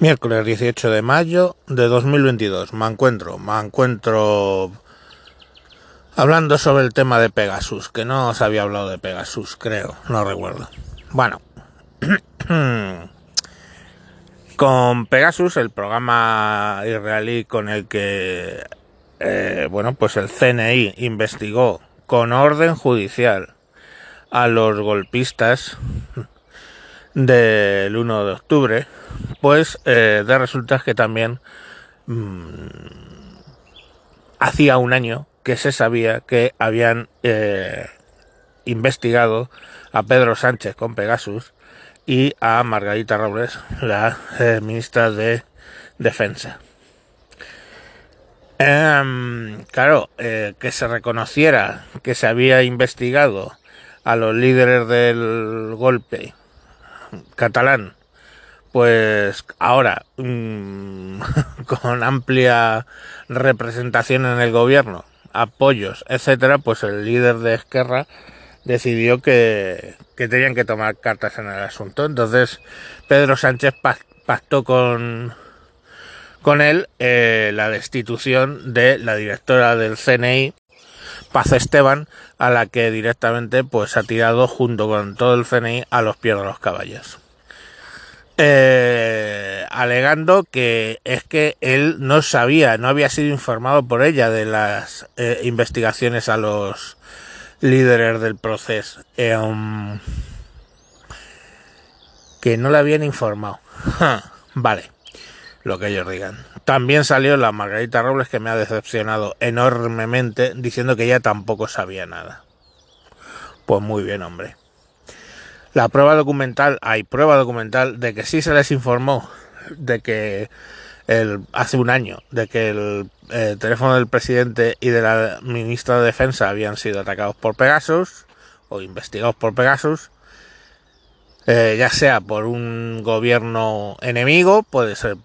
Miércoles 18 de mayo de 2022. Me encuentro, me encuentro hablando sobre el tema de Pegasus, que no os había hablado de Pegasus, creo, no recuerdo. Bueno, con Pegasus, el programa israelí con el que, eh, bueno, pues el CNI investigó con orden judicial a los golpistas del 1 de octubre, pues eh, de resulta que también mmm, hacía un año que se sabía que habían eh, investigado a Pedro Sánchez con Pegasus y a Margarita Robles, la eh, ministra de Defensa. Eh, claro, que se reconociera que se había investigado a los líderes del golpe catalán pues ahora mmm, con amplia representación en el gobierno, apoyos, etcétera, pues el líder de Esquerra decidió que, que tenían que tomar cartas en el asunto. Entonces Pedro Sánchez pactó con con él eh, la destitución de la directora del CNI, Paz Esteban, a la que directamente pues ha tirado junto con todo el CNI a los pies de los caballos eh, alegando que es que él no sabía, no había sido informado por ella de las eh, investigaciones a los líderes del proceso. Eh, um, que no le habían informado. vale, lo que ellos digan. También salió la Margarita Robles que me ha decepcionado enormemente diciendo que ella tampoco sabía nada. Pues muy bien, hombre la prueba documental, hay prueba documental de que sí se les informó de que hace un año de que el eh, teléfono del presidente y de la ministra de Defensa habían sido atacados por Pegasus o investigados por Pegasus, eh, ya sea por un gobierno enemigo, puede ser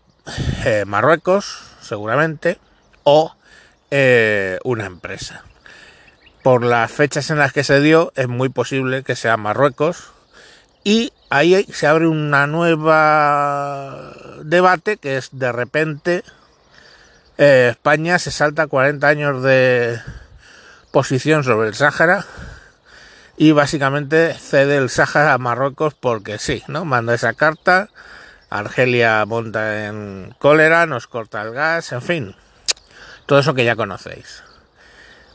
eh, Marruecos, seguramente, o eh, una empresa. Por las fechas en las que se dio, es muy posible que sea Marruecos, y ahí se abre una nueva debate que es de repente eh, España se salta 40 años de posición sobre el Sáhara y básicamente cede el Sáhara a Marruecos porque sí, ¿no? Manda esa carta, Argelia monta en cólera, nos corta el gas, en fin, todo eso que ya conocéis.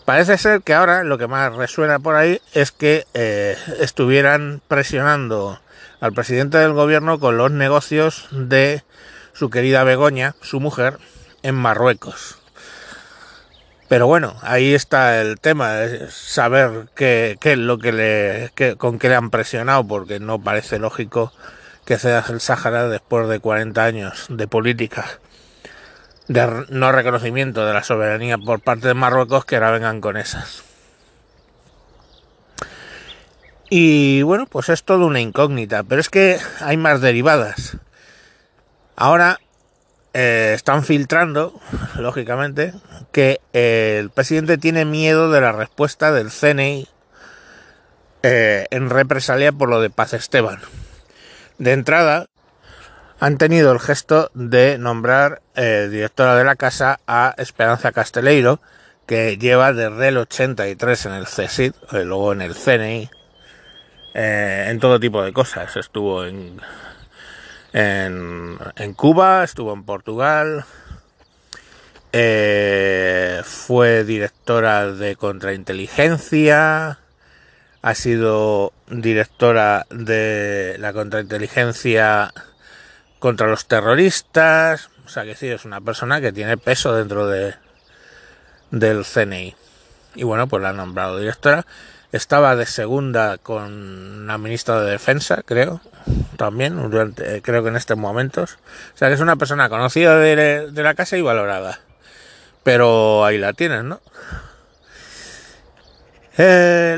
Parece ser que ahora lo que más resuena por ahí es que eh, estuvieran presionando al presidente del gobierno con los negocios de su querida Begoña, su mujer, en Marruecos. Pero bueno, ahí está el tema, saber qué, es lo que le, con qué le han presionado, porque no parece lógico que sea el Sáhara después de 40 años de política de no reconocimiento de la soberanía por parte de Marruecos que ahora vengan con esas. Y bueno, pues es todo una incógnita, pero es que hay más derivadas. Ahora eh, están filtrando, lógicamente, que eh, el presidente tiene miedo de la respuesta del CNI eh, en represalia por lo de Paz Esteban. De entrada, han tenido el gesto de nombrar eh, directora de la casa a Esperanza Casteleiro, que lleva desde el 83 en el CSID, eh, luego en el CNI, eh, en todo tipo de cosas. Estuvo en, en, Cuba, estuvo en Portugal, fue directora de contrainteligencia, ha sido directora de la contrainteligencia contra los terroristas. O sea que sí, es una persona que tiene peso dentro de del CNI. Y bueno, pues la han nombrado directora. Estaba de segunda con la ministra de Defensa, creo, también, durante, creo que en estos momentos. O sea que es una persona conocida de, la casa y valorada. Pero ahí la tienen, ¿no? Eh,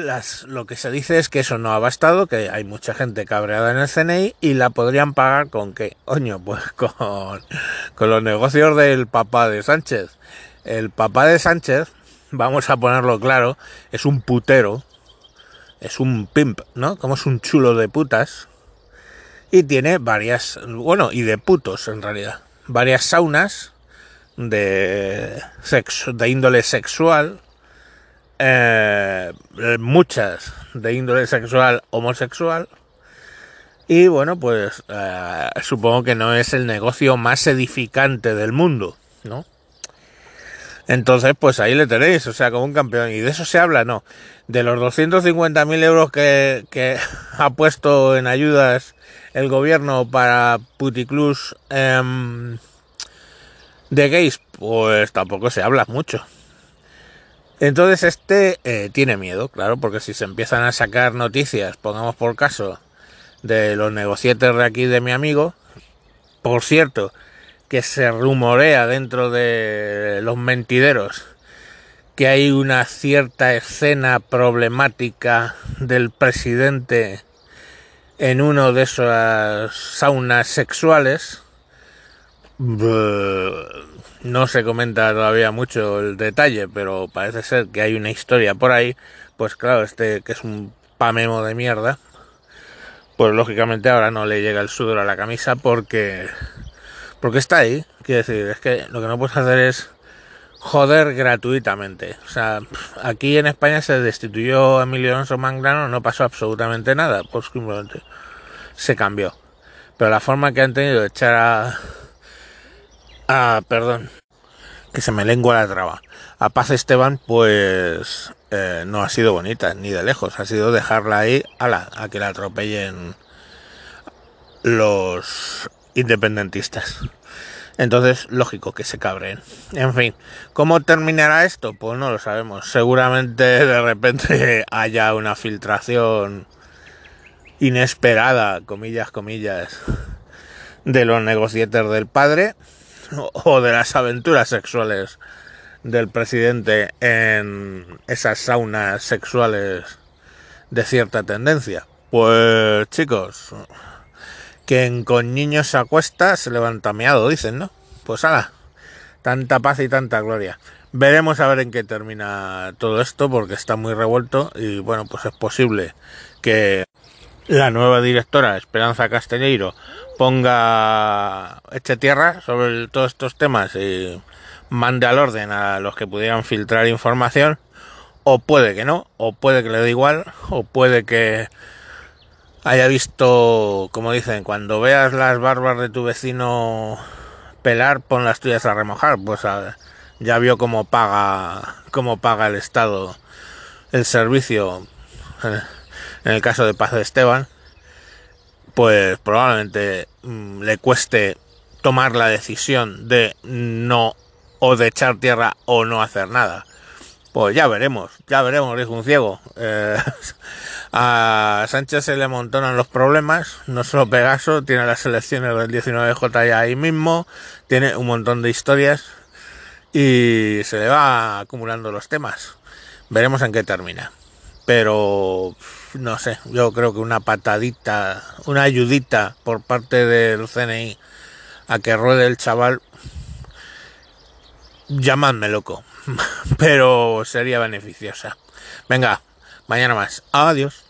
lo que se dice es que eso no ha bastado, que hay mucha gente cabreada en el CNI y la podrían pagar con qué, oño, pues con, con los negocios del papá de Sánchez. El papá de Sánchez, vamos a ponerlo claro, es un putero, es un pimp, ¿no? Como es un chulo de putas. y tiene varias, bueno, y de putos en realidad, varias saunas de, sexo, de índole sexual, eh, muchas de índole sexual homosexual, y bueno, pues eh, supongo que no es el negocio más edificante del mundo, ¿no? Entonces, pues ahí le tenéis, o sea, como un campeón. Y de eso se habla, no. De los 250.000 euros que, ha puesto en ayudas el gobierno para puticlus eh, de gays, pues tampoco se habla mucho. Entonces este eh, tiene miedo, claro, porque si se empiezan a sacar noticias, pongamos por caso, de los negocietes de aquí de mi amigo, por cierto, que se rumorea dentro de los mentideros que hay una cierta escena problemática del presidente en uno de esas saunas sexuales. No se comenta todavía mucho el detalle, pero parece ser que hay una historia por ahí. Pues claro, este que es un pamemo de mierda, pues lógicamente ahora no le llega el sudor a la camisa porque porque está ahí. Quiero decir, es que lo que no puedes hacer es joder gratuitamente. O sea, aquí en España se destituyó a Emilio Alonso Mangrano, no pasó absolutamente nada, pues simplemente se cambió. Pero la forma que han tenido de echar a... a perdón, que se me lengua la traba. A Paz Esteban, pues eh, no ha sido bonita, ni de lejos. Ha sido dejarla ahí, ala, a que la atropellen los independentistas. Entonces, lógico que se cabren. En fin, ¿cómo terminará esto? Pues no lo sabemos. Seguramente de repente haya una filtración inesperada, comillas, comillas, de los negocietes del padre o de las aventuras sexuales del presidente en esas saunas sexuales de cierta tendencia. Pues chicos, quien con niños se acuesta se levanta meado, dicen, ¿no? Pues ala, tanta paz y tanta gloria. Veremos a ver en qué termina todo esto porque está muy revuelto y bueno, pues es posible que la nueva directora Esperanza Castelleiro ponga eche tierra sobre todos estos temas y mande al orden a los que pudieran filtrar información o puede que no, o puede que le dé igual, o puede que haya visto, como dicen, cuando veas las barbas de tu vecino pelar, pon las tuyas a remojar, pues ya vio cómo paga, cómo paga el Estado el servicio, eh, en el caso de Paz de Esteban, pues probablemente mm, le cueste tomar la decisión de no o de echar tierra o no hacer nada. Pues ya veremos, ya veremos, dijo un ciego. Eh, a Sánchez se le amontonan los problemas, no solo Pegaso, tiene las elecciones del 19J ya ahí mismo, tiene un montón de historias y se le va acumulando los temas. Veremos en qué termina. Pero no sé, yo creo que una patadita, una ayudita por parte del CNI a que ruede el chaval, llamadme loco, pero sería beneficiosa. Venga, mañana más. Adiós.